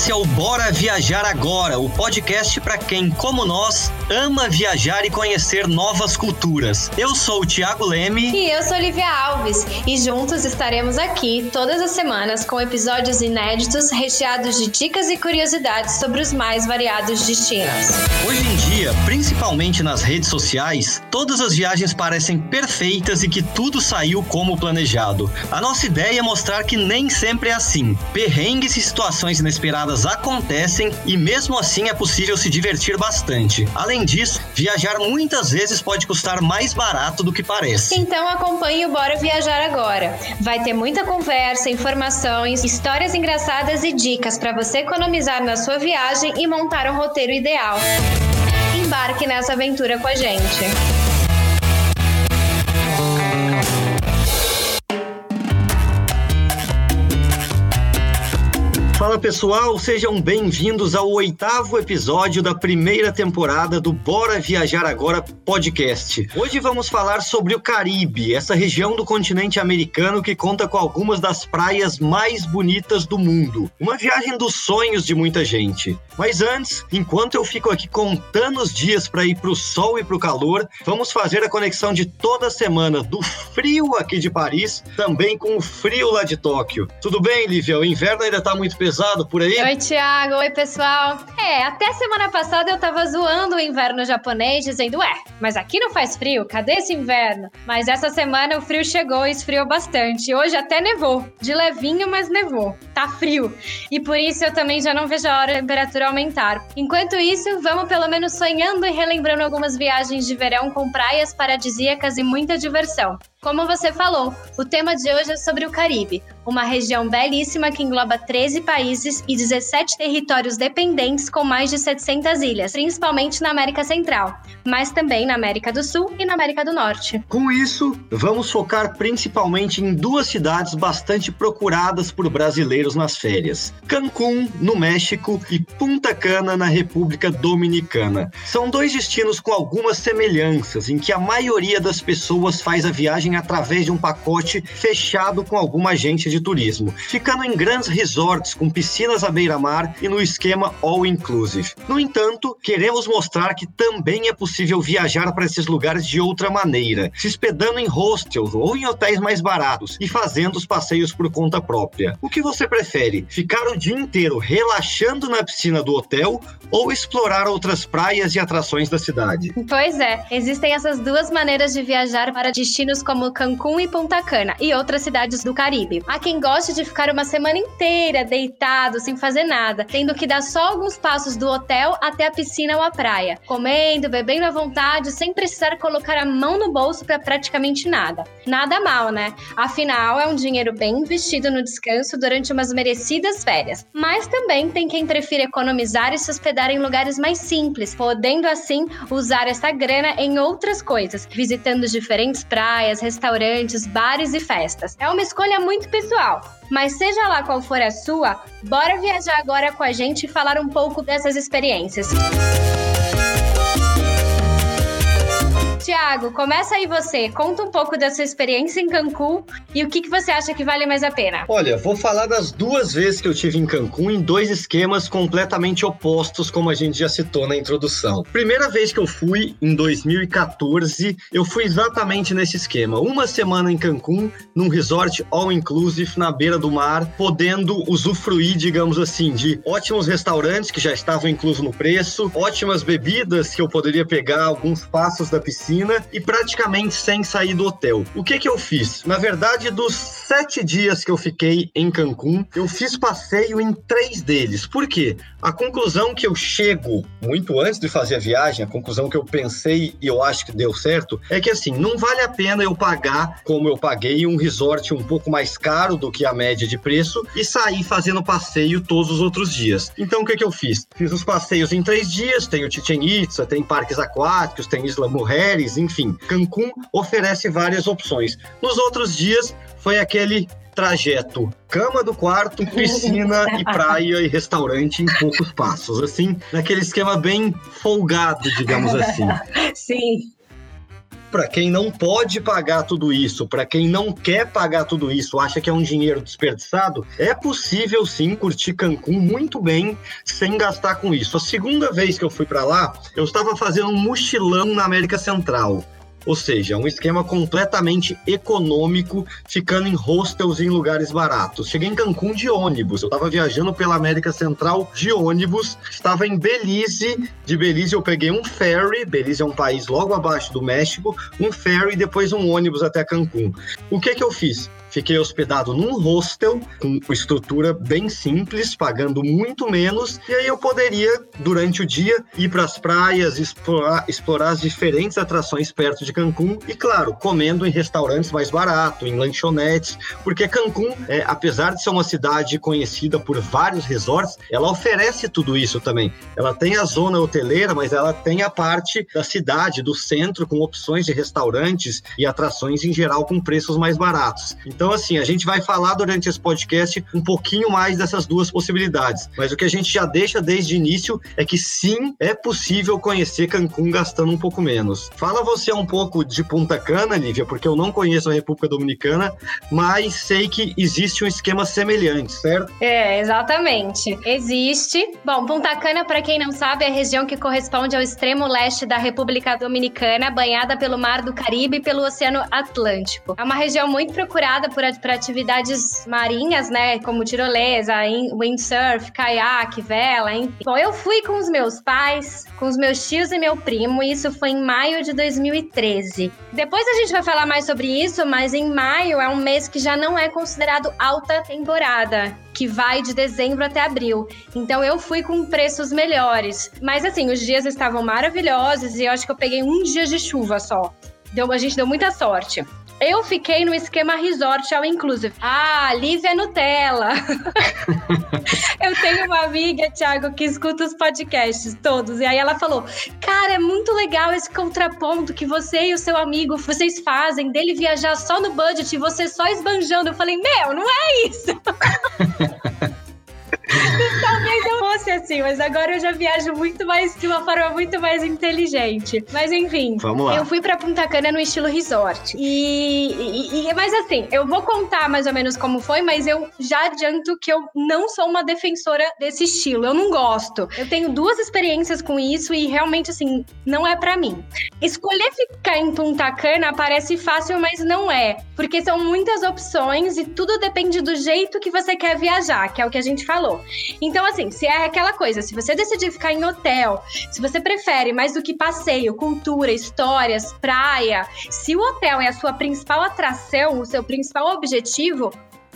Esse é o Bora Viajar Agora, o podcast para quem, como nós, ama viajar e conhecer novas culturas. Eu sou o Thiago Leme. E eu sou Olivia Alves. E juntos estaremos aqui todas as semanas com episódios inéditos recheados de dicas e curiosidades sobre os mais variados destinos. Hoje em dia, principalmente nas redes sociais, todas as viagens parecem perfeitas e que tudo saiu como planejado. A nossa ideia é mostrar que nem sempre é assim. Perrengues e situações inesperadas acontecem e mesmo assim é possível se divertir bastante. Além disso, viajar muitas vezes pode custar mais barato do que parece. Então acompanhe o Bora Viajar agora. Vai ter muita conversa, informações, histórias engraçadas e dicas para você economizar na sua viagem e montar um roteiro ideal. Embarque nessa aventura com a gente. Fala pessoal, sejam bem-vindos ao oitavo episódio da primeira temporada do Bora Viajar Agora podcast. Hoje vamos falar sobre o Caribe, essa região do continente americano que conta com algumas das praias mais bonitas do mundo. Uma viagem dos sonhos de muita gente. Mas antes, enquanto eu fico aqui contando os dias para ir para o sol e para o calor, vamos fazer a conexão de toda semana do frio aqui de Paris, também com o frio lá de Tóquio. Tudo bem, Lívia? O inverno ainda está muito pesado por aí? Oi, Thiago. Oi, pessoal. É, até semana passada eu tava zoando o inverno japonês, dizendo, ué, mas aqui não faz frio, cadê esse inverno? Mas essa semana o frio chegou e esfriou bastante. Hoje até nevou. De levinho, mas nevou. Tá frio. E por isso eu também já não vejo a hora da temperatura aumentar. Enquanto isso, vamos pelo menos sonhando e relembrando algumas viagens de verão com praias paradisíacas e muita diversão. Como você falou, o tema de hoje é sobre o Caribe, uma região belíssima que engloba 13 países e 17 territórios dependentes com mais de 700 ilhas, principalmente na América Central, mas também na América do Sul e na América do Norte. Com isso, vamos focar principalmente em duas cidades bastante procuradas por brasileiros nas férias: Cancún, no México, e Punta Cana, na República Dominicana. São dois destinos com algumas semelhanças, em que a maioria das pessoas faz a viagem viagem através de um pacote fechado com alguma agência de turismo, ficando em grandes resorts com piscinas à beira-mar e no esquema all inclusive. No entanto, queremos mostrar que também é possível viajar para esses lugares de outra maneira, se hospedando em hostels ou em hotéis mais baratos e fazendo os passeios por conta própria. O que você prefere? Ficar o dia inteiro relaxando na piscina do hotel ou explorar outras praias e atrações da cidade? Pois é, existem essas duas maneiras de viajar para destinos como como Cancún e Punta Cana e outras cidades do Caribe. Há quem goste de ficar uma semana inteira deitado, sem fazer nada, tendo que dar só alguns passos do hotel até a piscina ou a praia, comendo, bebendo à vontade, sem precisar colocar a mão no bolso para praticamente nada. Nada mal, né? Afinal, é um dinheiro bem investido no descanso durante umas merecidas férias. Mas também tem quem prefira economizar e se hospedar em lugares mais simples, podendo assim usar essa grana em outras coisas, visitando diferentes praias, restaurantes, bares e festas. É uma escolha muito pessoal, mas seja lá qual for a sua, bora viajar agora com a gente e falar um pouco dessas experiências. Tiago, começa aí você. Conta um pouco da sua experiência em Cancún e o que, que você acha que vale mais a pena. Olha, vou falar das duas vezes que eu tive em Cancún em dois esquemas completamente opostos, como a gente já citou na introdução. Primeira vez que eu fui, em 2014, eu fui exatamente nesse esquema. Uma semana em Cancún, num resort all-inclusive na beira do mar, podendo usufruir, digamos assim, de ótimos restaurantes que já estavam inclusos no preço, ótimas bebidas que eu poderia pegar alguns passos da piscina piscina e praticamente sem sair do hotel. O que que eu fiz? Na verdade, dos sete dias que eu fiquei em Cancún, eu fiz passeio em três deles. Por quê? A conclusão que eu chego muito antes de fazer a viagem, a conclusão que eu pensei e eu acho que deu certo, é que assim, não vale a pena eu pagar como eu paguei um resort um pouco mais caro do que a média de preço e sair fazendo passeio todos os outros dias. Então o que que eu fiz? Fiz os passeios em três dias, tem o Chichen Itza, tem parques aquáticos, tem Isla Mujer, enfim. Cancún oferece várias opções. Nos outros dias foi aquele trajeto cama do quarto, piscina e praia e restaurante em poucos passos, assim, naquele esquema bem folgado, digamos assim. Sim. Para quem não pode pagar tudo isso, para quem não quer pagar tudo isso, acha que é um dinheiro desperdiçado, é possível sim curtir Cancún muito bem sem gastar com isso. A segunda vez que eu fui para lá, eu estava fazendo um mochilão na América Central. Ou seja, um esquema completamente econômico, ficando em hostels em lugares baratos. Cheguei em Cancún de ônibus. Eu estava viajando pela América Central de ônibus. Estava em Belize. De Belize eu peguei um ferry. Belize é um país logo abaixo do México. Um ferry e depois um ônibus até Cancún. O que que eu fiz? Fiquei hospedado num hostel com estrutura bem simples, pagando muito menos, e aí eu poderia, durante o dia, ir para as praias, explorar, explorar as diferentes atrações perto de Cancún e, claro, comendo em restaurantes mais baratos, em lanchonetes, porque Cancún, é, apesar de ser uma cidade conhecida por vários resorts, ela oferece tudo isso também. Ela tem a zona hoteleira, mas ela tem a parte da cidade, do centro, com opções de restaurantes e atrações em geral com preços mais baratos. Assim, a gente vai falar durante esse podcast um pouquinho mais dessas duas possibilidades. Mas o que a gente já deixa desde o início é que sim, é possível conhecer Cancún gastando um pouco menos. Fala você um pouco de Punta Cana, Lívia, porque eu não conheço a República Dominicana, mas sei que existe um esquema semelhante, certo? É, exatamente. Existe. Bom, Punta Cana, para quem não sabe, é a região que corresponde ao extremo leste da República Dominicana, banhada pelo Mar do Caribe e pelo Oceano Atlântico. É uma região muito procurada para atividades marinhas, né? Como tirolesa, windsurf, caiaque, vela, enfim. Bom, eu fui com os meus pais, com os meus tios e meu primo, e isso foi em maio de 2013. Depois a gente vai falar mais sobre isso, mas em maio é um mês que já não é considerado alta temporada que vai de dezembro até abril. Então eu fui com preços melhores. Mas assim, os dias estavam maravilhosos e eu acho que eu peguei um dia de chuva só. Deu, a gente deu muita sorte. Eu fiquei no esquema resort all inclusive. Ah, Lívia Nutella. eu tenho uma amiga, Thiago, que escuta os podcasts todos. E aí ela falou: Cara, é muito legal esse contraponto que você e o seu amigo vocês fazem dele viajar só no budget e você só esbanjando. Eu falei: Meu, não é isso. Assim, mas agora eu já viajo muito mais, de uma forma muito mais inteligente. Mas enfim, Vamos lá. eu fui pra Punta Cana no estilo resort. E, e, e, Mas assim, eu vou contar mais ou menos como foi, mas eu já adianto que eu não sou uma defensora desse estilo. Eu não gosto. Eu tenho duas experiências com isso e realmente, assim, não é para mim. Escolher ficar em Punta Cana parece fácil, mas não é. Porque são muitas opções e tudo depende do jeito que você quer viajar, que é o que a gente falou. Então, assim, se é aquela coisa, se você decidir ficar em hotel, se você prefere mais do que passeio, cultura, histórias, praia, se o hotel é a sua principal atração, o seu principal objetivo,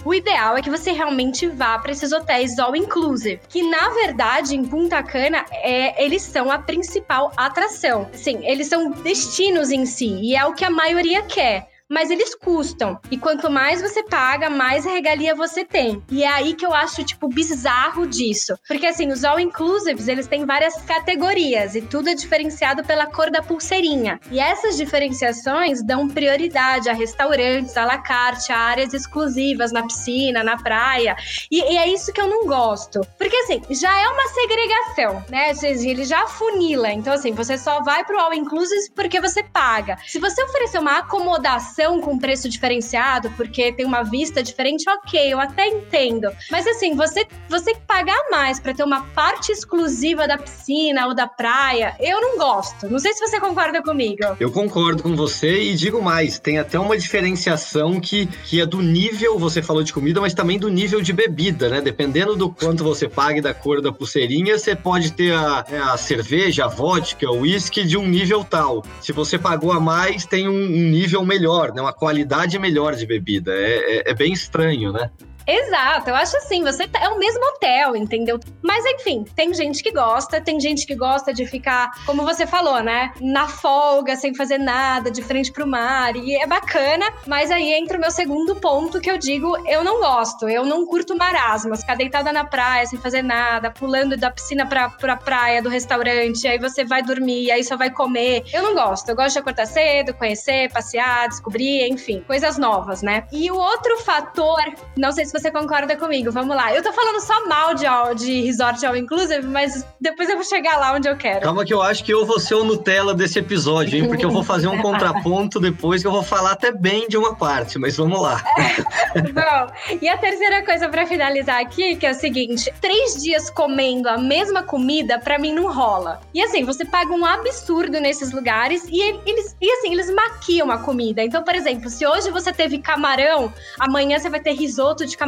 o ideal é que você realmente vá para esses hotéis all inclusive, que na verdade em Punta Cana é, eles são a principal atração. Sim, eles são destinos em si e é o que a maioria quer mas eles custam. E quanto mais você paga, mais regalia você tem. E é aí que eu acho, tipo, bizarro disso. Porque, assim, os all-inclusives, eles têm várias categorias e tudo é diferenciado pela cor da pulseirinha. E essas diferenciações dão prioridade a restaurantes, a la carte, a áreas exclusivas na piscina, na praia. E, e é isso que eu não gosto. Porque, assim, já é uma segregação, né? Ele já funila. Então, assim, você só vai pro all-inclusive porque você paga. Se você oferecer uma acomodação com preço diferenciado, porque tem uma vista diferente, ok, eu até entendo. Mas assim, você, você pagar mais para ter uma parte exclusiva da piscina ou da praia, eu não gosto. Não sei se você concorda comigo. Eu concordo com você e digo mais, tem até uma diferenciação que, que é do nível, você falou de comida, mas também do nível de bebida, né? Dependendo do quanto você pague da cor da pulseirinha, você pode ter a, é, a cerveja, a vodka, o uísque de um nível tal. Se você pagou a mais, tem um, um nível melhor melhor, né? Uma qualidade melhor de bebida. É, é, é bem estranho, né? Exato, eu acho assim, você tá, é o mesmo hotel, entendeu? Mas enfim, tem gente que gosta, tem gente que gosta de ficar, como você falou, né? Na folga, sem fazer nada, de frente pro mar, e é bacana, mas aí entra o meu segundo ponto que eu digo, eu não gosto, eu não curto marasmas, ficar deitada na praia sem fazer nada, pulando da piscina pra, pra praia, do restaurante, aí você vai dormir, aí só vai comer. Eu não gosto, eu gosto de acordar cedo, conhecer, passear, descobrir, enfim, coisas novas, né? E o outro fator, não sei se você concorda comigo. Vamos lá. Eu tô falando só mal de, de resort all inclusive, mas depois eu vou chegar lá onde eu quero. Calma que eu acho que eu vou ser o Nutella desse episódio, hein? Porque eu vou fazer um contraponto depois que eu vou falar até bem de uma parte, mas vamos lá. Bom, e a terceira coisa para finalizar aqui, que é o seguinte: três dias comendo a mesma comida, para mim não rola. E assim, você paga um absurdo nesses lugares e eles, e assim, eles maquiam a comida. Então, por exemplo, se hoje você teve camarão, amanhã você vai ter risoto de camarão.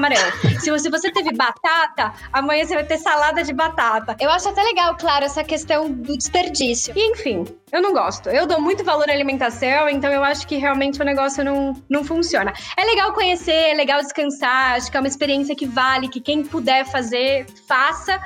Se você, você teve batata, amanhã você vai ter salada de batata. Eu acho até legal, claro, essa questão do desperdício. E enfim, eu não gosto. Eu dou muito valor à alimentação, então eu acho que realmente o negócio não, não funciona. É legal conhecer, é legal descansar, acho que é uma experiência que vale, que quem puder fazer, faça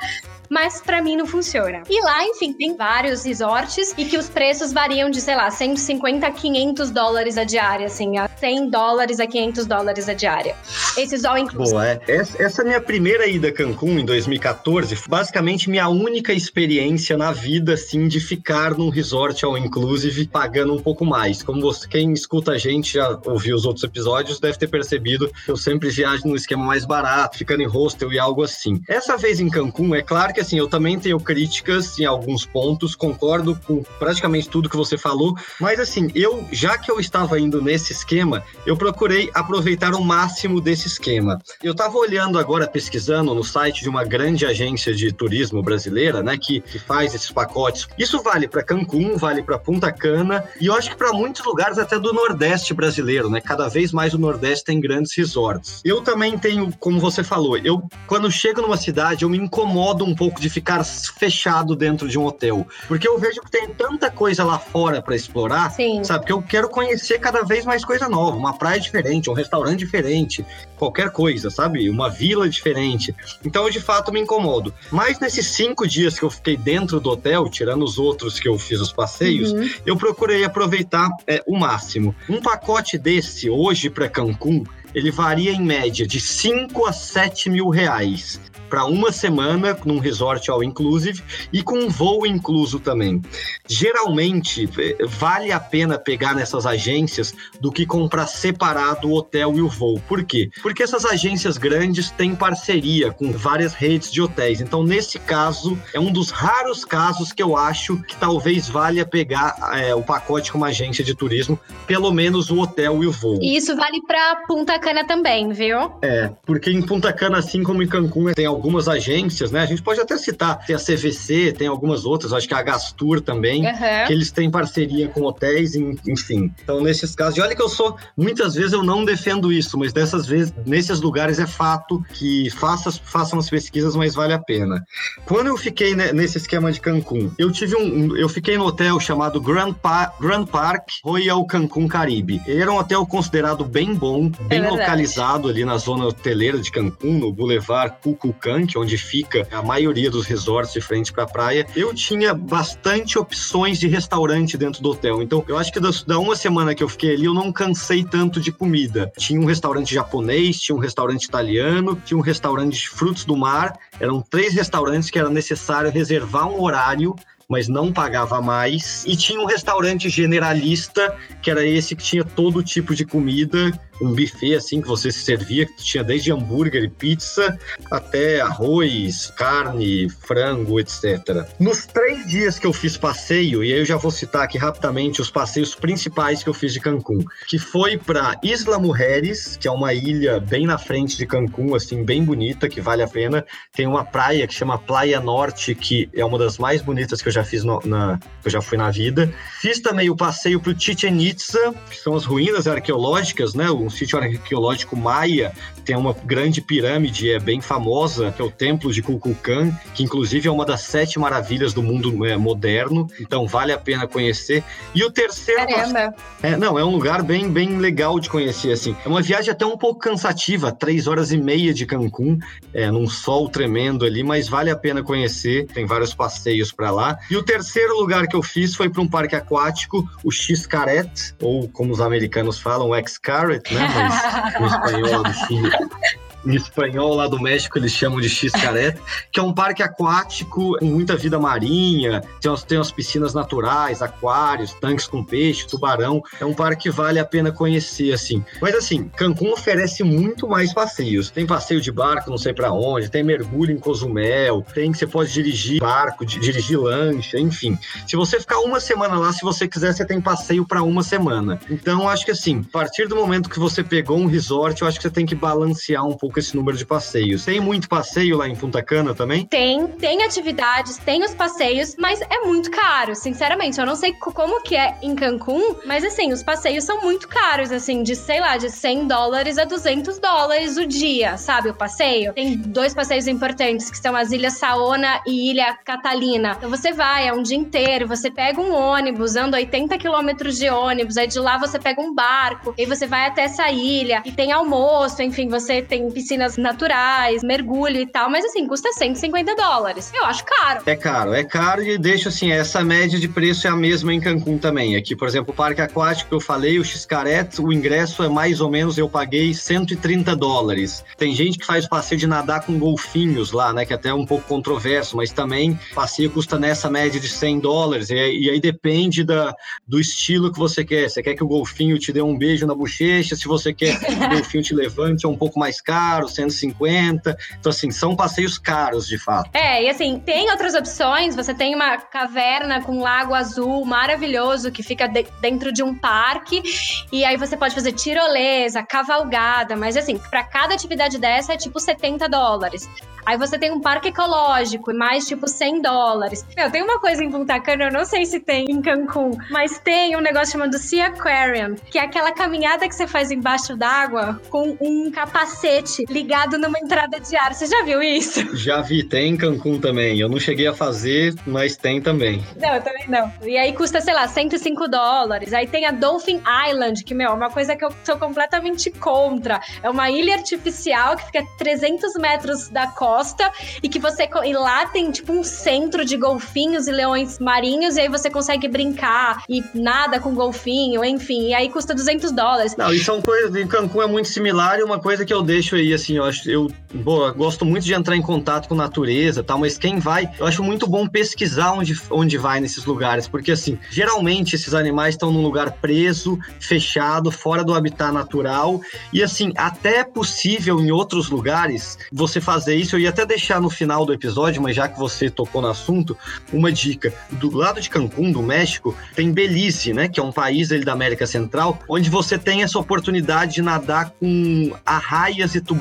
mas para mim não funciona. E lá, enfim, tem vários resorts e que os preços variam de, sei lá, 150 a 500 dólares a diária, assim, a 100 dólares a 500 dólares a diária. Esses all inclusive. Boa, é. Essa, essa minha primeira ida a Cancún em 2014, basicamente minha única experiência na vida, assim, de ficar num resort all inclusive pagando um pouco mais. Como você, quem escuta a gente já ouviu os outros episódios, deve ter percebido que eu sempre viajo num esquema mais barato, ficando em hostel e algo assim. Essa vez em Cancún, é claro que que assim, eu também tenho críticas em alguns pontos, concordo com praticamente tudo que você falou, mas assim, eu, já que eu estava indo nesse esquema, eu procurei aproveitar o máximo desse esquema. Eu estava olhando agora, pesquisando no site de uma grande agência de turismo brasileira, né, que, que faz esses pacotes. Isso vale para Cancún, vale para Punta Cana, e eu acho que para muitos lugares até do Nordeste brasileiro, né? Cada vez mais o Nordeste tem grandes resorts. Eu também tenho, como você falou, eu quando chego numa cidade, eu me incomodo um pouco pouco de ficar fechado dentro de um hotel. Porque eu vejo que tem tanta coisa lá fora para explorar, Sim. sabe? Que eu quero conhecer cada vez mais coisa nova, uma praia diferente, um restaurante diferente, qualquer coisa, sabe? Uma vila diferente. Então eu de fato me incomodo. Mas nesses cinco dias que eu fiquei dentro do hotel, tirando os outros que eu fiz os passeios, uhum. eu procurei aproveitar é, o máximo. Um pacote desse hoje para Cancún ele varia em média de 5 a 7 mil reais para uma semana num resort all inclusive e com um voo incluso também. Geralmente eh, vale a pena pegar nessas agências do que comprar separado o hotel e o voo. Por quê? Porque essas agências grandes têm parceria com várias redes de hotéis. Então, nesse caso, é um dos raros casos que eu acho que talvez valha pegar é, o pacote com uma agência de turismo, pelo menos o hotel e o voo. E isso vale para Punta Cana também, viu? É, porque em Punta Cana, assim como em Cancún, tem algumas agências, né? A gente pode até citar, tem a CVC, tem algumas outras, acho que a Gastur também, uhum. que eles têm parceria com hotéis, enfim. Então, nesses casos, e olha que eu sou, muitas vezes eu não defendo isso, mas dessas vezes, nesses lugares é fato que faça, façam as pesquisas, mas vale a pena. Quando eu fiquei nesse esquema de Cancún, eu tive um, eu fiquei no hotel chamado Grand, pa Grand Park Royal Cancún Caribe. Ele era um hotel considerado bem bom, bem é localizado ali na zona hoteleira de Cancún, no Boulevard Onde fica a maioria dos resorts de frente para a praia, eu tinha bastante opções de restaurante dentro do hotel. Então, eu acho que da uma semana que eu fiquei ali, eu não cansei tanto de comida. Tinha um restaurante japonês, tinha um restaurante italiano, tinha um restaurante de frutos do mar. Eram três restaurantes que era necessário reservar um horário mas não pagava mais. E tinha um restaurante generalista, que era esse que tinha todo tipo de comida, um buffet assim que você se servia, que tinha desde hambúrguer e pizza até arroz, carne, frango, etc. Nos três dias que eu fiz passeio, e aí eu já vou citar aqui rapidamente os passeios principais que eu fiz de Cancún, que foi para Isla Mujeres, que é uma ilha bem na frente de Cancún, assim, bem bonita, que vale a pena. Tem uma praia que chama Praia Norte, que é uma das mais bonitas que eu já fiz no, na, que eu já fui na vida. Fiz também o passeio para Chichen Itza, que são as ruínas arqueológicas, né? Sítio arqueológico maia, tem uma grande pirâmide, é bem famosa, que é o Templo de Kukulkan, que inclusive é uma das sete maravilhas do mundo é, moderno, então vale a pena conhecer. E o terceiro... Caramba! É, não, é um lugar bem, bem legal de conhecer, assim. É uma viagem até um pouco cansativa, três horas e meia de Cancún, é, num sol tremendo ali, mas vale a pena conhecer, tem vários passeios para lá. E o terceiro lugar que eu fiz foi para um parque aquático, o X-Caret, ou como os americanos falam, o X-Caret, né? Mas no espanhol do Chile em espanhol lá do México eles chamam de Xcaret, que é um parque aquático com muita vida marinha, tem umas, tem umas piscinas naturais, aquários, tanques com peixe, tubarão. É um parque que vale a pena conhecer, assim. Mas assim, Cancún oferece muito mais passeios. Tem passeio de barco, não sei para onde, tem mergulho em Cozumel, tem que você pode dirigir barco, dirigir lancha, enfim. Se você ficar uma semana lá, se você quiser, você tem passeio para uma semana. Então, acho que assim, a partir do momento que você pegou um resort, eu acho que você tem que balancear um pouco esse número de passeios. Tem muito passeio lá em Punta Cana também? Tem, tem atividades, tem os passeios, mas é muito caro, sinceramente. Eu não sei como que é em Cancún, mas assim, os passeios são muito caros, assim, de, sei lá, de 100 dólares a 200 dólares o dia, sabe? O passeio. Tem dois passeios importantes, que são as Ilhas Saona e Ilha Catalina. Então você vai, é um dia inteiro, você pega um ônibus, anda 80 quilômetros de ônibus, aí de lá você pega um barco, e você vai até essa ilha, e tem almoço, enfim, você tem piscinas naturais, mergulho e tal, mas assim, custa 150 dólares. Eu acho caro. É caro, é caro e deixa assim, essa média de preço é a mesma em Cancún também. Aqui, por exemplo, o parque aquático que eu falei, o Xcaret, o ingresso é mais ou menos, eu paguei 130 dólares. Tem gente que faz passeio de nadar com golfinhos lá, né, que até é um pouco controverso, mas também passeio custa nessa média de 100 dólares, e aí, e aí depende da, do estilo que você quer. Você quer que o golfinho te dê um beijo na bochecha, se você quer que o golfinho te levante, é um pouco mais caro, 150. Então, assim, são passeios caros, de fato. É, e assim, tem outras opções. Você tem uma caverna com lago azul maravilhoso que fica de dentro de um parque. E aí você pode fazer tirolesa, cavalgada, mas assim, para cada atividade dessa é tipo 70 dólares. Aí você tem um parque ecológico, mais tipo 100 dólares. Meu, tem uma coisa em Punta Cana, eu não sei se tem em Cancún, mas tem um negócio chamado Sea Aquarium, que é aquela caminhada que você faz embaixo d'água com um capacete ligado numa entrada de ar. Você já viu isso? Já vi, tem em Cancún também. Eu não cheguei a fazer, mas tem também. Não, eu também não. E aí custa, sei lá, 105 dólares. Aí tem a Dolphin Island, que, meu, é uma coisa que eu sou completamente contra. É uma ilha artificial que fica a 300 metros da costa costa e que você. E lá tem tipo um centro de golfinhos e leões marinhos, e aí você consegue brincar e nada com golfinho, enfim. E aí custa 200 dólares. Não, e são coisas. Em Cancún é muito similar e uma coisa que eu deixo aí, assim, eu acho. Eu, boa, gosto muito de entrar em contato com natureza tal, mas quem vai, eu acho muito bom pesquisar onde, onde vai nesses lugares, porque assim, geralmente esses animais estão num lugar preso, fechado, fora do habitat natural, e assim, até é possível em outros lugares você fazer isso ia até deixar no final do episódio, mas já que você tocou no assunto, uma dica. Do lado de Cancún, do México, tem Belize, né? Que é um país ali da América Central, onde você tem essa oportunidade de nadar com arraias e tubarões,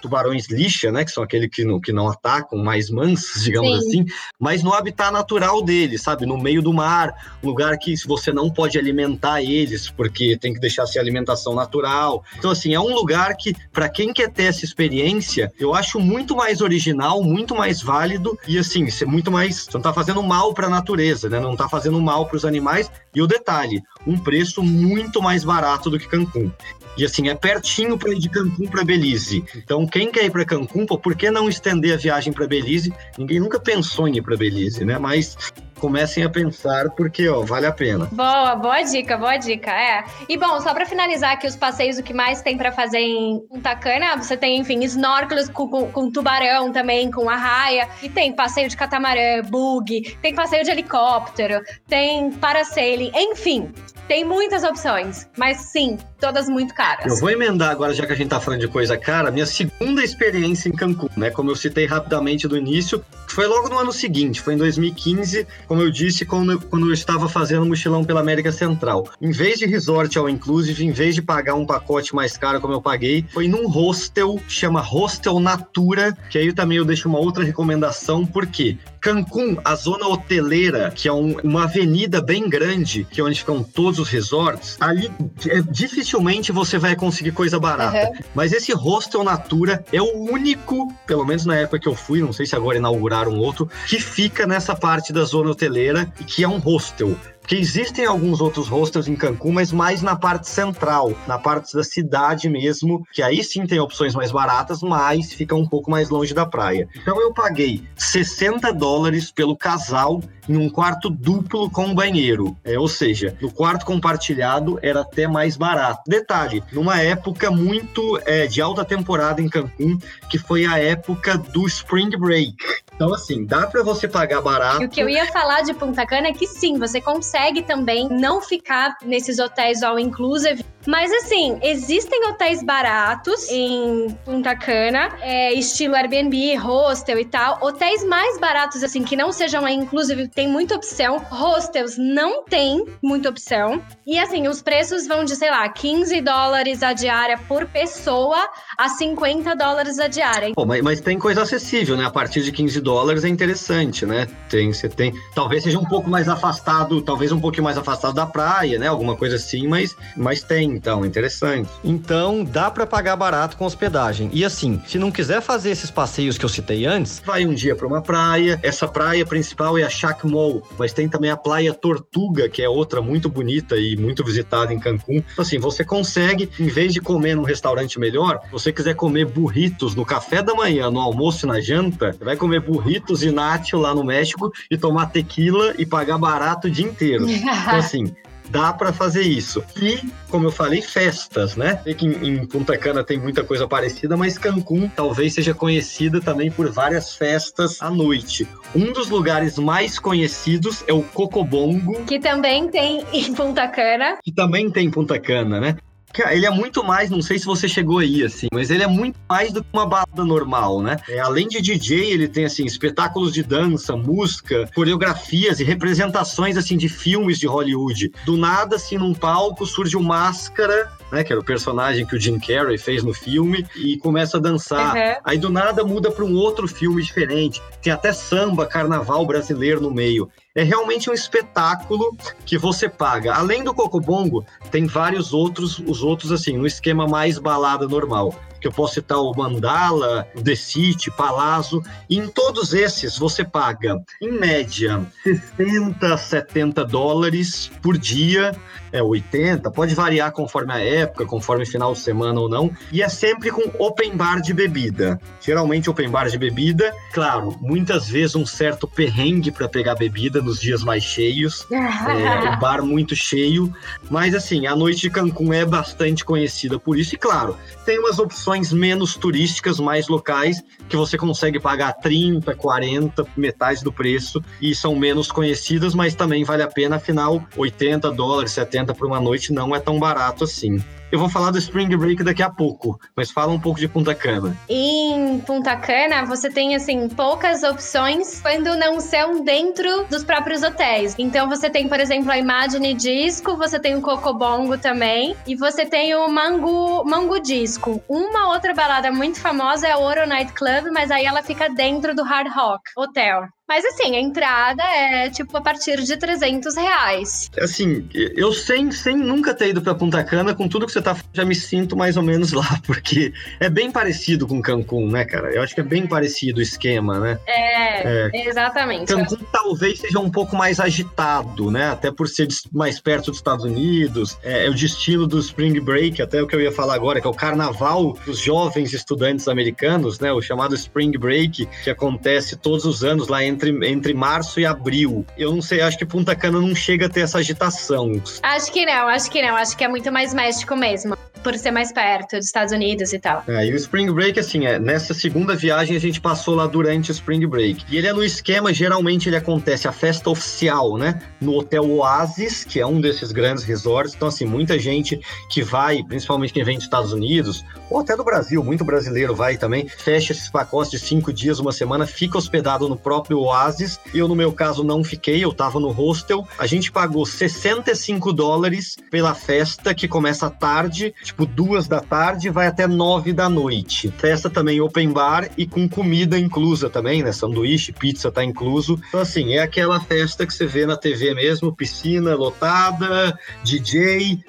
tubarões lixa, né? Que são aqueles que não, que não atacam, mais mansos, digamos Sim. assim, mas no habitat natural deles, sabe? No meio do mar, lugar que você não pode alimentar eles, porque tem que deixar ser alimentação natural. Então, assim, é um lugar que, para quem quer ter essa experiência, eu acho muito mais original, muito mais válido e assim, ser muito mais. Você não tá fazendo mal para a natureza, né? Não tá fazendo mal para os animais. E o detalhe, um preço muito mais barato do que Cancún. E assim, é pertinho para ir de Cancún para Belize. Então, quem quer ir para Cancún, por que não estender a viagem para Belize? Ninguém nunca pensou em ir para Belize, né? Mas comecem a pensar, porque, ó, vale a pena. Boa, boa dica, boa dica, é. E bom, só para finalizar aqui os passeios, o que mais tem para fazer em Punta Cana, você tem, enfim, snorkels com, com, com, tubarão também, com arraia, e tem passeio de catamarã, bug, tem passeio de helicóptero, tem parasailing, enfim, tem muitas opções, mas sim, todas muito caras. Eu vou emendar agora, já que a gente tá falando de coisa cara, minha segunda experiência em Cancún, né? Como eu citei rapidamente do início, foi logo no ano seguinte, foi em 2015, como eu disse, quando, quando eu estava fazendo mochilão pela América Central. Em vez de resort ao inclusive, em vez de pagar um pacote mais caro como eu paguei, foi num hostel, chama Hostel Natura, que aí também eu deixo uma outra recomendação, por quê? Cancún, a zona hoteleira, que é um, uma avenida bem grande, que é onde ficam todos os resorts, ali é, dificilmente você vai conseguir coisa barata. Uhum. Mas esse hostel Natura é o único, pelo menos na época que eu fui, não sei se agora inauguraram outro, que fica nessa parte da zona hoteleira e que é um hostel Porque existem alguns outros hostels em Cancún, mas mais na parte central, na parte da cidade mesmo, que aí sim tem opções mais baratas, mas fica um pouco mais longe da praia. Então eu paguei 60 dólares pelo casal em um quarto duplo com banheiro. É, ou seja, no quarto compartilhado era até mais barato. Detalhe, numa época muito é, de alta temporada em Cancún, que foi a época do Spring Break. Então, assim, dá para você pagar barato. E o que eu ia falar de Punta Cana é que sim, você consegue também não ficar nesses hotéis all inclusive. Mas assim, existem hotéis baratos em Punta Cana, é, estilo Airbnb, hostel e tal. Hotéis mais baratos, assim, que não sejam all inclusive, tem muita opção. Hostels não tem muita opção. E assim, os preços vão de, sei lá, 15 dólares a diária por pessoa a 50 dólares a diária. Pô, mas, mas tem coisa acessível, né? A partir de 15 dólares é interessante, né? Tem, você tem. Talvez seja um pouco mais afastado, talvez um pouquinho mais afastado da praia, né? Alguma coisa assim, mas, mas tem, então, interessante. Então, dá para pagar barato com hospedagem. E assim, se não quiser fazer esses passeios que eu citei antes, vai um dia para uma praia. Essa praia principal é a Chacmol, mas tem também a Praia Tortuga, que é outra muito bonita e muito visitada em Cancún. Então, assim, você consegue, em vez de comer num restaurante melhor, você quiser comer burritos no café da manhã, no almoço e na janta, vai comer burritos burritos e nacho lá no México e tomar tequila e pagar barato o dia inteiro. Então, assim, dá para fazer isso. E, como eu falei, festas, né? Sei que em, Punta Cana tem muita coisa parecida, mas Cancún talvez seja conhecida também por várias festas à noite. Um dos lugares mais conhecidos é o Cocobongo. Que também tem em Punta Cana. Que também tem em Punta Cana, né? Cara, ele é muito mais, não sei se você chegou aí, assim, mas ele é muito mais do que uma balada normal, né? É, além de DJ, ele tem, assim, espetáculos de dança, música, coreografias e representações, assim, de filmes de Hollywood. Do nada, assim, num palco surge o Máscara, né, que era o personagem que o Jim Carrey fez no filme, e começa a dançar. Uhum. Aí do nada muda para um outro filme diferente. Tem até samba, carnaval brasileiro no meio. É realmente um espetáculo que você paga. Além do Cocobongo, tem vários outros, os outros assim, no esquema mais balada normal que eu posso citar o Mandala, o The City, Palazzo, e em todos esses você paga, em média, 60, 70 dólares por dia, é 80, pode variar conforme a época, conforme final de semana ou não, e é sempre com open bar de bebida. Geralmente open bar de bebida, claro, muitas vezes um certo perrengue para pegar bebida nos dias mais cheios, é, o bar muito cheio, mas assim, a noite de Cancún é bastante conhecida por isso, e claro, tem umas opções menos turísticas, mais locais, que você consegue pagar 30, 40, metade do preço, e são menos conhecidas, mas também vale a pena, afinal, 80 dólares, 70 por uma noite não é tão barato assim. Eu vou falar do Spring Break daqui a pouco, mas fala um pouco de Punta Cana. Em Punta Cana, você tem, assim, poucas opções quando não são dentro dos próprios hotéis. Então, você tem, por exemplo, a Imagine Disco, você tem o Cocobongo também, e você tem o Mango, Mango Disco. Uma outra balada muito famosa é a Oro Night Club, mas aí ela fica dentro do Hard Rock Hotel. Mas assim, a entrada é tipo a partir de 300 reais. Assim, eu sem, sem nunca ter ido pra Punta Cana, com tudo que você tá já me sinto mais ou menos lá, porque é bem parecido com Cancún, né, cara? Eu acho que é bem parecido o esquema, né? É, é. exatamente. Cancún talvez seja um pouco mais agitado, né? Até por ser mais perto dos Estados Unidos. É, é o destino do Spring Break, até o que eu ia falar agora, que é o carnaval dos jovens estudantes americanos, né? O chamado Spring Break, que acontece todos os anos lá entre entre, entre março e abril. Eu não sei, acho que Punta Cana não chega a ter essa agitação. Acho que não, acho que não. Acho que é muito mais México mesmo por ser mais perto dos Estados Unidos e tal. É, e o Spring Break, assim, é, nessa segunda viagem a gente passou lá durante o Spring Break. E ele é no esquema, geralmente ele acontece a festa oficial, né? No Hotel Oasis, que é um desses grandes resorts. Então, assim, muita gente que vai, principalmente quem vem dos Estados Unidos, ou até do Brasil, muito brasileiro vai também, fecha esses pacotes de cinco dias, uma semana, fica hospedado no próprio Oasis. Eu, no meu caso, não fiquei, eu tava no hostel. A gente pagou 65 dólares pela festa, que começa tarde, tipo duas da tarde, vai até nove da noite. Festa também open bar e com comida inclusa também, né? Sanduíche, pizza tá incluso. Então, assim, é aquela festa que você vê na TV mesmo, piscina lotada, DJ,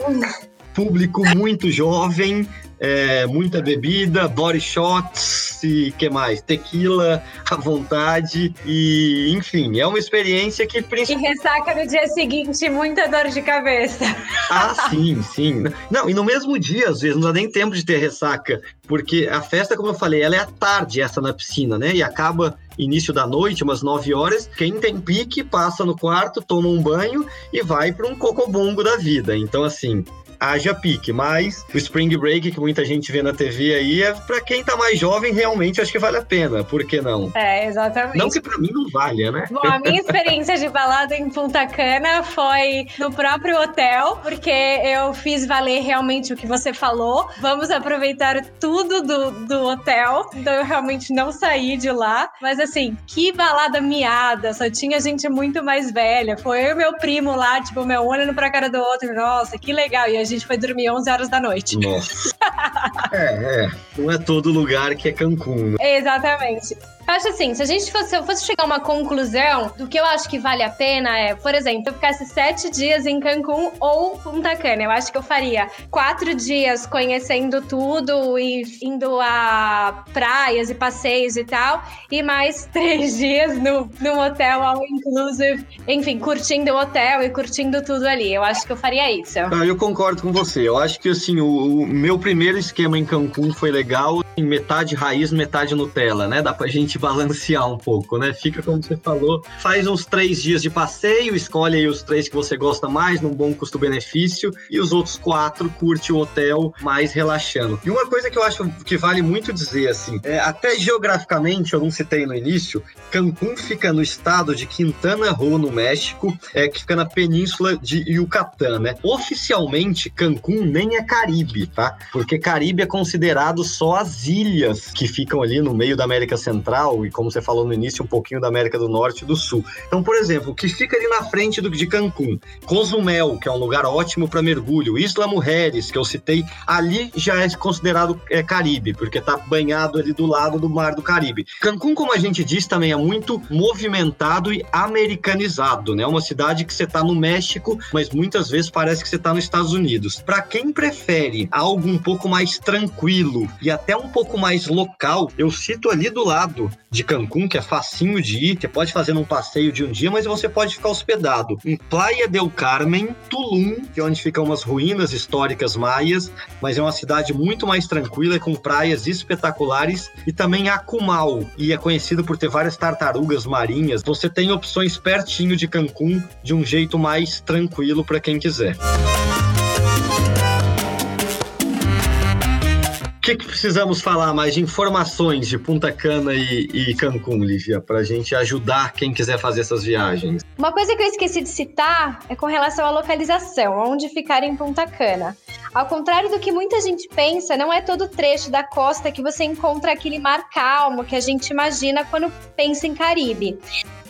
público muito jovem, é, muita bebida, body shots e que mais? Tequila à vontade e, enfim, é uma experiência que... E ressaca no dia seguinte, muita dor de cabeça. Ah, sim, sim. Não, e no mesmo dia, às vezes, não dá nem tempo de ter ressaca, porque a festa, como eu falei, ela é à tarde, essa na piscina, né? E acaba início da noite, umas 9 horas. Quem tem pique passa no quarto, toma um banho e vai para um cocobongo da vida. Então, assim, haja pique, mas o Spring Break que muita gente vê na TV aí é para quem tá mais jovem, realmente acho que vale a pena, por que não? É, exatamente. Não que para mim não valha, né? Bom, a minha experiência de balada em Punta Cana foi no próprio hotel, porque eu fiz valer realmente o que você falou. Vamos aproveitar tudo do, do hotel, então eu realmente não saí de lá, mas assim, que balada miada, só tinha gente muito mais velha. Foi eu e meu primo lá, tipo, meu olhando pra cara do outro, nossa, que legal. E a gente foi dormir 11 horas da noite. Nossa. é, é. Não é todo lugar que é Cancún. Né? Exatamente. Eu acho assim, se a gente fosse, eu fosse chegar a uma conclusão do que eu acho que vale a pena é, por exemplo, eu ficasse sete dias em Cancún ou Punta Cana. Eu acho que eu faria quatro dias conhecendo tudo e indo a praias e passeios e tal, e mais três dias no, no hotel all inclusive, enfim, curtindo o hotel e curtindo tudo ali. Eu acho que eu faria isso. Ah, eu concordo com você. Eu acho que assim, o, o meu primeiro esquema em Cancún foi legal, metade raiz, metade Nutella, né? Dá pra gente balancear um pouco, né? Fica como você falou, faz uns três dias de passeio, escolhe aí os três que você gosta mais, num bom custo-benefício, e os outros quatro curte o hotel mais relaxando. E uma coisa que eu acho que vale muito dizer, assim, é, até geograficamente, eu não citei no início, Cancún fica no estado de Quintana Roo, no México, é, que fica na península de Yucatán, né? Oficialmente, Cancún nem é Caribe, tá? Porque Caribe é considerado só as ilhas que ficam ali no meio da América Central, E, como você falou no início, um pouquinho da América do Norte e do Sul. Então, por exemplo, o que fica ali na frente do, de Cancún, Cozumel, que é um lugar ótimo para mergulho, Isla Mujeres, que eu citei, ali já é considerado é, Caribe, porque está banhado ali do lado do Mar do Caribe. Cancún, como a gente diz, também é muito movimentado e americanizado, né? Uma cidade que você está no México, mas muitas vezes parece que você está nos Estados Unidos. Para quem prefere algo um pouco mais tranquilo e até um pouco mais local, eu cito ali do lado de Cancún, que é facinho de ir, você pode fazer num passeio de um dia, mas você pode ficar hospedado em Playa del Carmen, Tulum, que é onde ficam umas ruínas históricas maias, mas é uma cidade muito mais tranquila, com praias espetaculares, e também Acumal, e é conhecido por ter várias tartarugas marinhas. Você tem opções pertinho de Cancún, de um jeito mais tranquilo para quem quiser. Que, que precisamos falar mais de informações de Punta Cana e, e Cancún, Lívia, para a gente ajudar quem quiser fazer essas viagens? Uma coisa que eu esqueci de citar é com relação à localização, onde ficar em Punta Cana. Ao contrário do que muita gente pensa, não é todo trecho da costa que você encontra aquele mar calmo que a gente imagina quando pensa em Caribe.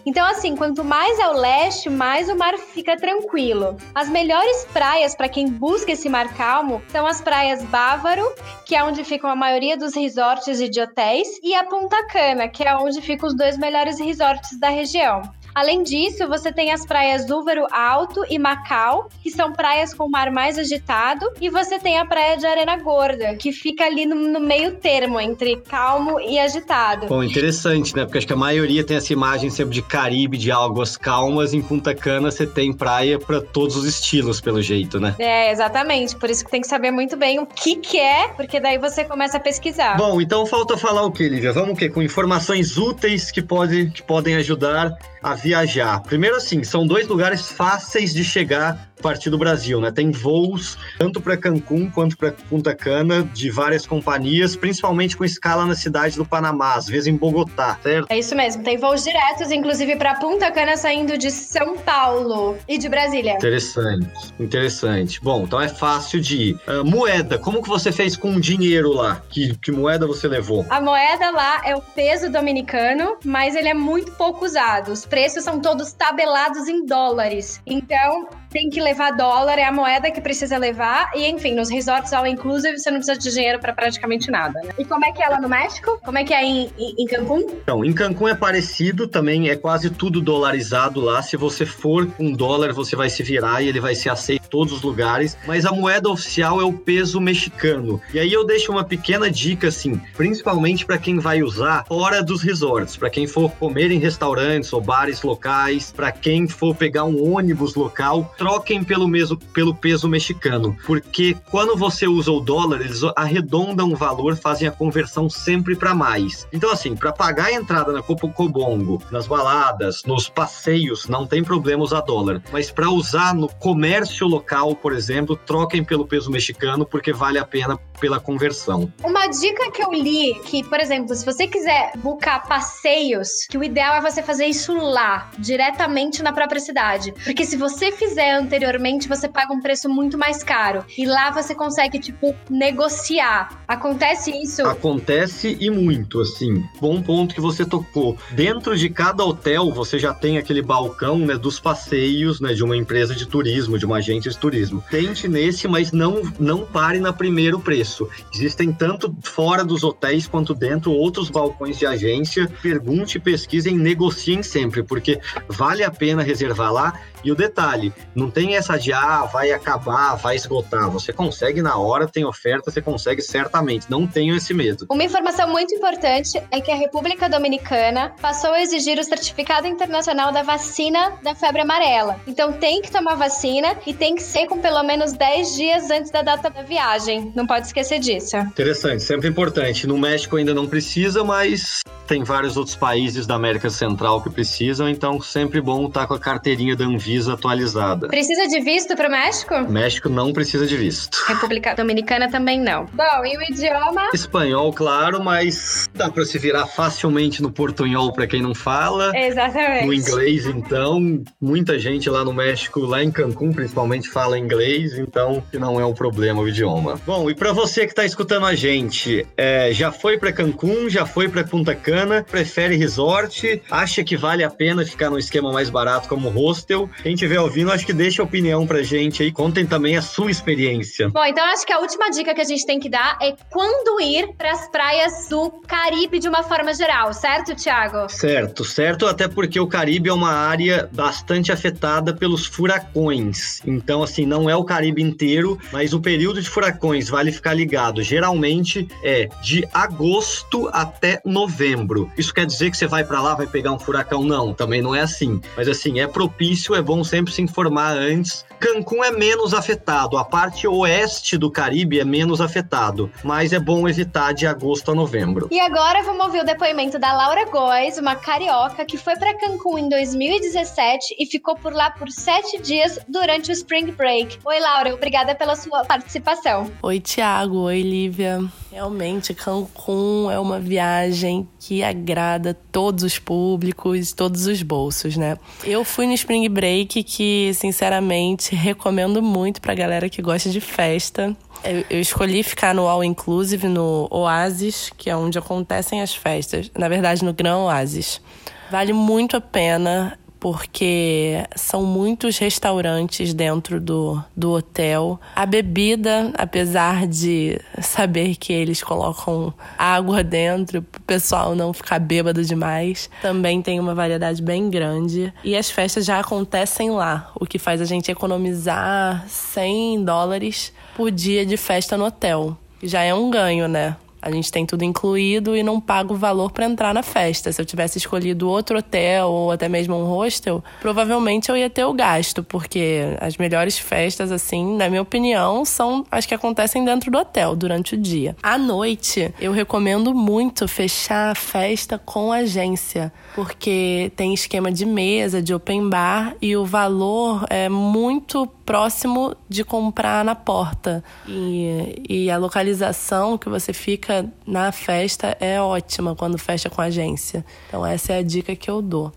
Então, assim, quanto mais ao leste, mais o mar fica tranquilo. As melhores praias para quem busca esse mar calmo são as praias Bávaro, que é onde ficam a maioria dos resorts e de hotéis, e a Punta Cana, que é onde ficam os dois melhores resorts da região. Além disso, você tem as praias Dúvaro Alto e Macau, que são praias com o mar mais agitado, e você tem a praia de Arena Gorda, que fica ali no, no meio termo entre calmo e agitado. Bom, interessante, né? Porque acho que a maioria tem essa imagem sempre de Caribe, de águas calmas. Em Punta Cana você tem praia para todos os estilos, pelo jeito, né? É, exatamente. Por isso que tem que saber muito bem o que que é, porque daí você começa a pesquisar. Bom, então falta falar o que, Lívia? Vamos o quê? Com informações úteis que, pode, que podem ajudar a viajar. Primeiro, assim, são dois lugares fáceis de chegar partir do Brasil, né? Tem voos tanto para Cancún quanto para Punta Cana de várias companhias, principalmente com escala na cidade do Panamá, às vezes em Bogotá, certo? É isso mesmo. Tem voos diretos, inclusive para Punta Cana saindo de São Paulo e de Brasília. Interessante, interessante. Bom, então é fácil de ir. Uh, moeda, como que você fez com o dinheiro lá? Que, que moeda você levou? A moeda lá é o peso dominicano, mas ele é muito pouco usado. Os preços são todos tabelados em dólares. Então, tem que levar dólar, é a moeda que precisa levar. E enfim, nos resorts all inclusive você não precisa de dinheiro para praticamente nada. Né? E como é que é lá no México? Como é que é em, em, Cancún? Então, em Cancún é parecido também, é quase tudo dolarizado lá. Se você for um dólar, você vai se virar e ele vai ser aceito em todos os lugares. Mas a moeda oficial é o peso mexicano. E aí eu deixo uma pequena dica, assim, principalmente para quem vai usar fora dos resorts, para quem for comer em restaurantes ou bares locais, para quem for pegar um ônibus local, troquem pelo, mesmo, pelo peso mexicano. Porque quando você usa o dólar, eles arredondam o valor, fazem a conversão sempre para mais. Então, assim, para pagar a entrada na Copacobongo, nas baladas, nos passeios, não tem problema usar dólar. Mas para usar no comércio local, por exemplo, troquem pelo peso mexicano, porque vale a pena pela conversão. Uma dica que eu li que, por exemplo, se você quiser buscar passeios, que o ideal é você fazer isso lá, diretamente na própria cidade. Porque se você fizer anteriormente, você paga um preço muito mais caro. E lá você consegue, tipo, negociar. Acontece isso? Acontece e muito, assim. Bom ponto que você tocou. Dentro de cada hotel, você já tem aquele balcão, né, dos passeios, né, de uma empresa de turismo, de uma agência de turismo. Tente nesse, mas não, não pare na primeiro preço. Existem tanto fora dos hotéis quanto dentro outros balcões de agência. Pergunte, pesquisem, negociem sempre, porque vale a pena reservar lá e o detalhe, não tem essa de ah, vai acabar, vai esgotar. Você consegue na hora, tem oferta, você consegue certamente. Não tenho esse medo. Uma informação muito importante é que a República Dominicana passou a exigir o certificado internacional da vacina da febre amarela. Então tem que tomar vacina e tem que ser com pelo menos 10 dias antes da data da viagem. Não pode esquecer disso. Interessante, sempre importante. No México ainda não precisa, mas tem vários outros países da América Central que precisam, então sempre bom estar com a carteirinha da Anvisa atualizada. Precisa de visto para o México? México não precisa de visto. República Dominicana também não. Bom, e o idioma? Espanhol, claro, mas dá para se virar facilmente no portunhol para quem não fala. Exatamente. No inglês, então, muita gente lá no México, lá em Cancún, principalmente, fala inglês, então não é um problema o idioma. Bom, e para você que está escutando a gente, é, já foi para Cancún, já foi para Punta Cana? Prefere resort, acha que vale a pena ficar num esquema mais barato como hostel. Quem estiver ouvindo, acho que deixa a opinião pra gente aí, contem também a sua experiência. Bom, então acho que a última dica que a gente tem que dar é quando ir para as praias do Caribe de uma forma geral, certo, Thiago? Certo, certo, até porque o Caribe é uma área bastante afetada pelos furacões. Então, assim, não é o Caribe inteiro, mas o período de furacões vale ficar ligado. Geralmente é de agosto até novembro Isso quer dizer que você vai para lá, vai pegar um furacão? Não, também não é assim. Mas assim, é propício, é bom sempre se informar antes. Cancún é menos afetado, a parte oeste do Caribe é menos afetado, mas é bom evitar de agosto a novembro. E agora vamos ouvir o depoimento da Laura Góes, uma carioca que foi para Cancún em 2017 e ficou por lá por sete dias durante o Spring Break. Oi, Laura, obrigada pela sua participação. Oi, Tiago. Oi, Lívia. Realmente, Cancún é uma viagem que agrada todos os públicos, todos os bolsos, né? Eu fui no Spring Break que, sinceramente, recomendo muito pra galera que gosta de festa. Eu, eu escolhi ficar no All Inclusive, no Oasis, que é onde acontecem as festas. Na verdade, no Gran Oasis. Vale muito a pena porque são muitos restaurantes dentro do, do hotel. A bebida, apesar de saber que eles colocam água dentro o pessoal não ficar bêbado demais, também tem uma variedade bem grande. E as festas já acontecem lá, o que faz a gente economizar 100 dólares por dia de festa no hotel. Já é um ganho, né? A gente tem tudo incluído e não paga o valor para entrar na festa. Se eu tivesse escolhido outro hotel ou até mesmo um hostel, provavelmente eu ia ter o gasto, porque as melhores festas, assim, na minha opinião, são as que acontecem dentro do hotel durante o dia. À noite, eu recomendo muito fechar a festa com agência, porque tem esquema de mesa, de open bar e o valor é muito próximo de comprar na porta. E, e a localização que você fica na festa é ótima quando fecha com agência. Então, essa é a dica que eu dou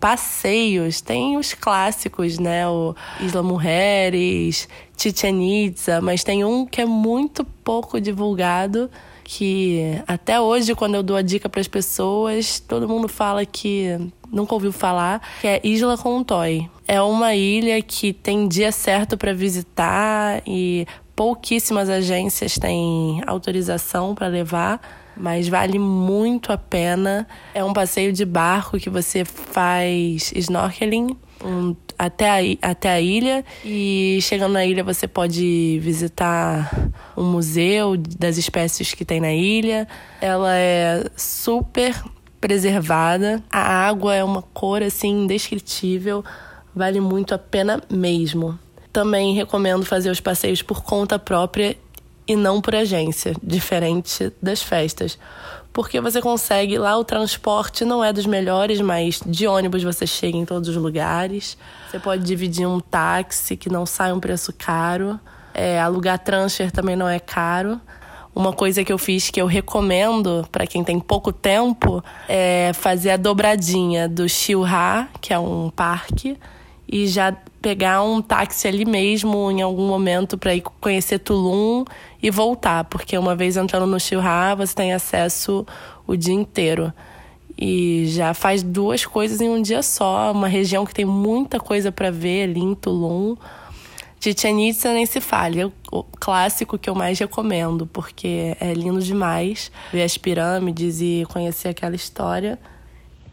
passeios, tem os clássicos, né? O Isla Mujeres, Chichen Itza, mas tem um que é muito pouco divulgado, que até hoje, quando eu dou a dica para as pessoas, todo mundo fala que nunca ouviu falar, que é Isla Contoy. É uma ilha que tem dia certo para visitar e pouquíssimas agências têm autorização para levar, mas vale muito a pena. É um passeio de barco que você faz snorkeling um, até, a, até a ilha e chegando na ilha você pode visitar um museu das espécies que tem na ilha. Ela é super preservada. A água é uma cor assim indescritível, vale muito a pena mesmo. Também recomendo fazer os passeios por conta própria e não por agência, diferente das festas. Porque você consegue, lá o transporte não é dos melhores, mas de ônibus você chega em todos os lugares. Você pode dividir um táxi que não sai um preço caro. É, alugar transfer também não é caro. Uma coisa que eu fiz que eu recomendo para quem tem pouco tempo é fazer a dobradinha do Xilha, que é um parque, e já pegar um táxi ali mesmo em algum momento para ir conhecer Tulum e voltar, porque uma vez entrando no Xilha, você tem acesso o dia inteiro. E já faz duas coisas em um dia só, uma região que tem muita coisa para ver ali em Tulum. Chichen Itza nem se fale, é o clássico que eu mais recomendo, porque é lindo demais ver as pirâmides e conhecer aquela história.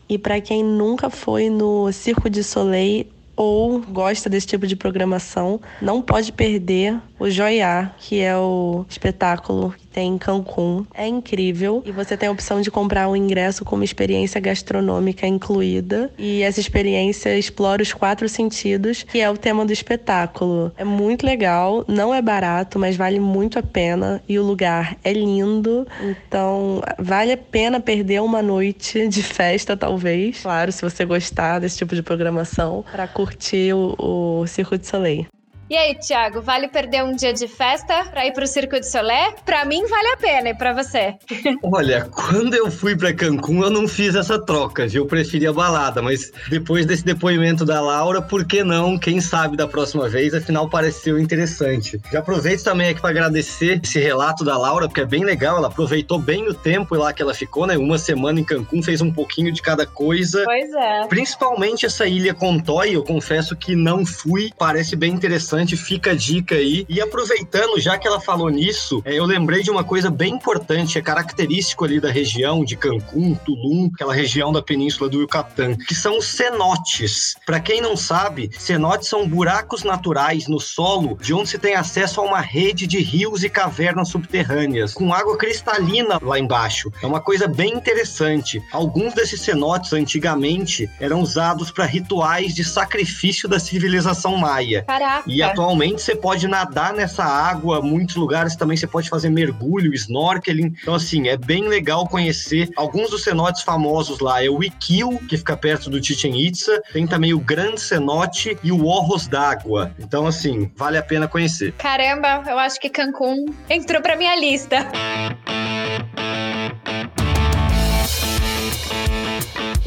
E para quem nunca foi no Circo de Soleil ou gosta desse tipo de programação, não pode perder o Joiá, que é o espetáculo tem em Cancún. É incrível e você tem a opção de comprar um ingresso com uma experiência gastronômica incluída. E essa experiência explora os quatro sentidos, que é o tema do espetáculo. É muito legal, não é barato, mas vale muito a pena e o lugar é lindo. Então, vale a pena perder uma noite de festa, talvez. Claro, se você gostar desse tipo de programação, para curtir o, o Circo de Soleil. E aí, Thiago, vale perder um dia de festa para ir pro Circo de Solé? Para mim vale a pena, e para você? Olha, quando eu fui para Cancún, eu não fiz essa troca, eu preferi a balada, mas depois desse depoimento da Laura, por que não? Quem sabe da próxima vez, afinal pareceu interessante. Já aproveito também aqui para agradecer esse relato da Laura, porque é bem legal, ela aproveitou bem o tempo lá que ela ficou, né? Uma semana em Cancún, fez um pouquinho de cada coisa. Pois é. Principalmente essa ilha Contoy, eu confesso que não fui, parece bem interessante interessante, fica a dica aí. E aproveitando, já que ela falou nisso, é, eu lembrei de uma coisa bem importante, é característico ali da região de Cancún, Tulum, aquela região da península do Yucatán, que são os cenotes. Para quem não sabe, cenotes são buracos naturais no solo de onde se tem acesso a uma rede de rios e cavernas subterrâneas, com água cristalina lá embaixo. É uma coisa bem interessante. Alguns desses cenotes antigamente eram usados para rituais de sacrifício da civilização maia. Caraca. E atualmente você pode nadar nessa água, muitos lugares também você pode fazer mergulho, snorkeling. Então, assim, é bem legal conhecer alguns dos cenotes famosos lá. É o Ikil, que fica perto do Chichen Itza, tem também o Grande Cenote e o Orros d'Água. Então, assim, vale a pena conhecer. Caramba, eu acho que Cancún entrou pra minha lista.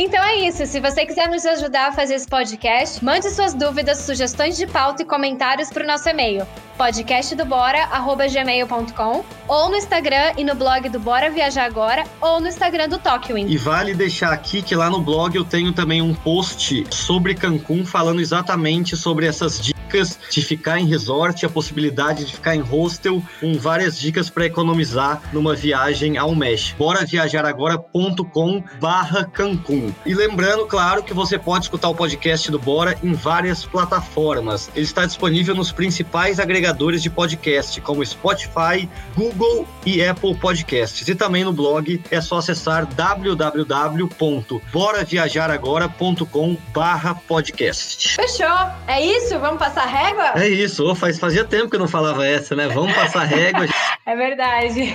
Então é isso. Se você quiser nos ajudar a fazer esse podcast, mande suas dúvidas, sugestões de pauta e comentários para o nosso e-mail podcastdobora@gmail.com ou no Instagram e no blog do Bora Viajar Agora ou no Instagram do Tokyo E vale deixar aqui que lá no blog eu tenho também um post sobre Cancún falando exatamente sobre essas dicas dicas de ficar em resort, a possibilidade de ficar em hostel, com várias dicas para economizar numa viagem ao México. Bora viajar agora.com barra Cancún. E lembrando, claro, que você pode escutar o podcast do Bora em várias plataformas. Ele está disponível nos principais agregadores de podcast, como Spotify, Google e Apple Podcasts. E também no blog é só acessar www.boraviajaragora.com barra podcast. Fechou! É isso? Vamos passar passar régua? É isso, oh, faz, fazia tempo que eu não falava essa, né? Vamos passar régua. é verdade.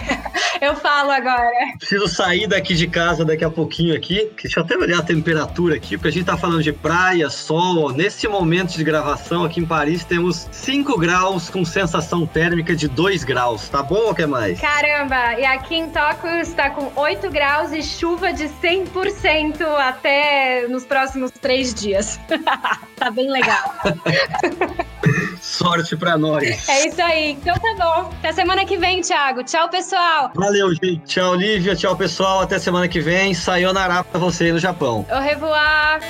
Eu falo agora. Preciso sair daqui de casa daqui a pouquinho aqui. Deixa eu até olhar a temperatura aqui, porque a gente tá falando de praia, sol. Nesse momento de gravação aqui em Paris temos 5 graus com sensação térmica de 2 graus. Tá bom ou quer mais? Caramba! E aqui em Tóquio está com 8 graus e chuva de 100% até nos próximos 3 dias. tá bem legal. Sorte pra nós. É isso aí. Então tá bom. Até semana que vem, Thiago. Tchau, pessoal. Valeu, gente. Tchau, Lívia. Tchau, pessoal. Até semana que vem. Sayonara pra você aí no Japão. Au revoir.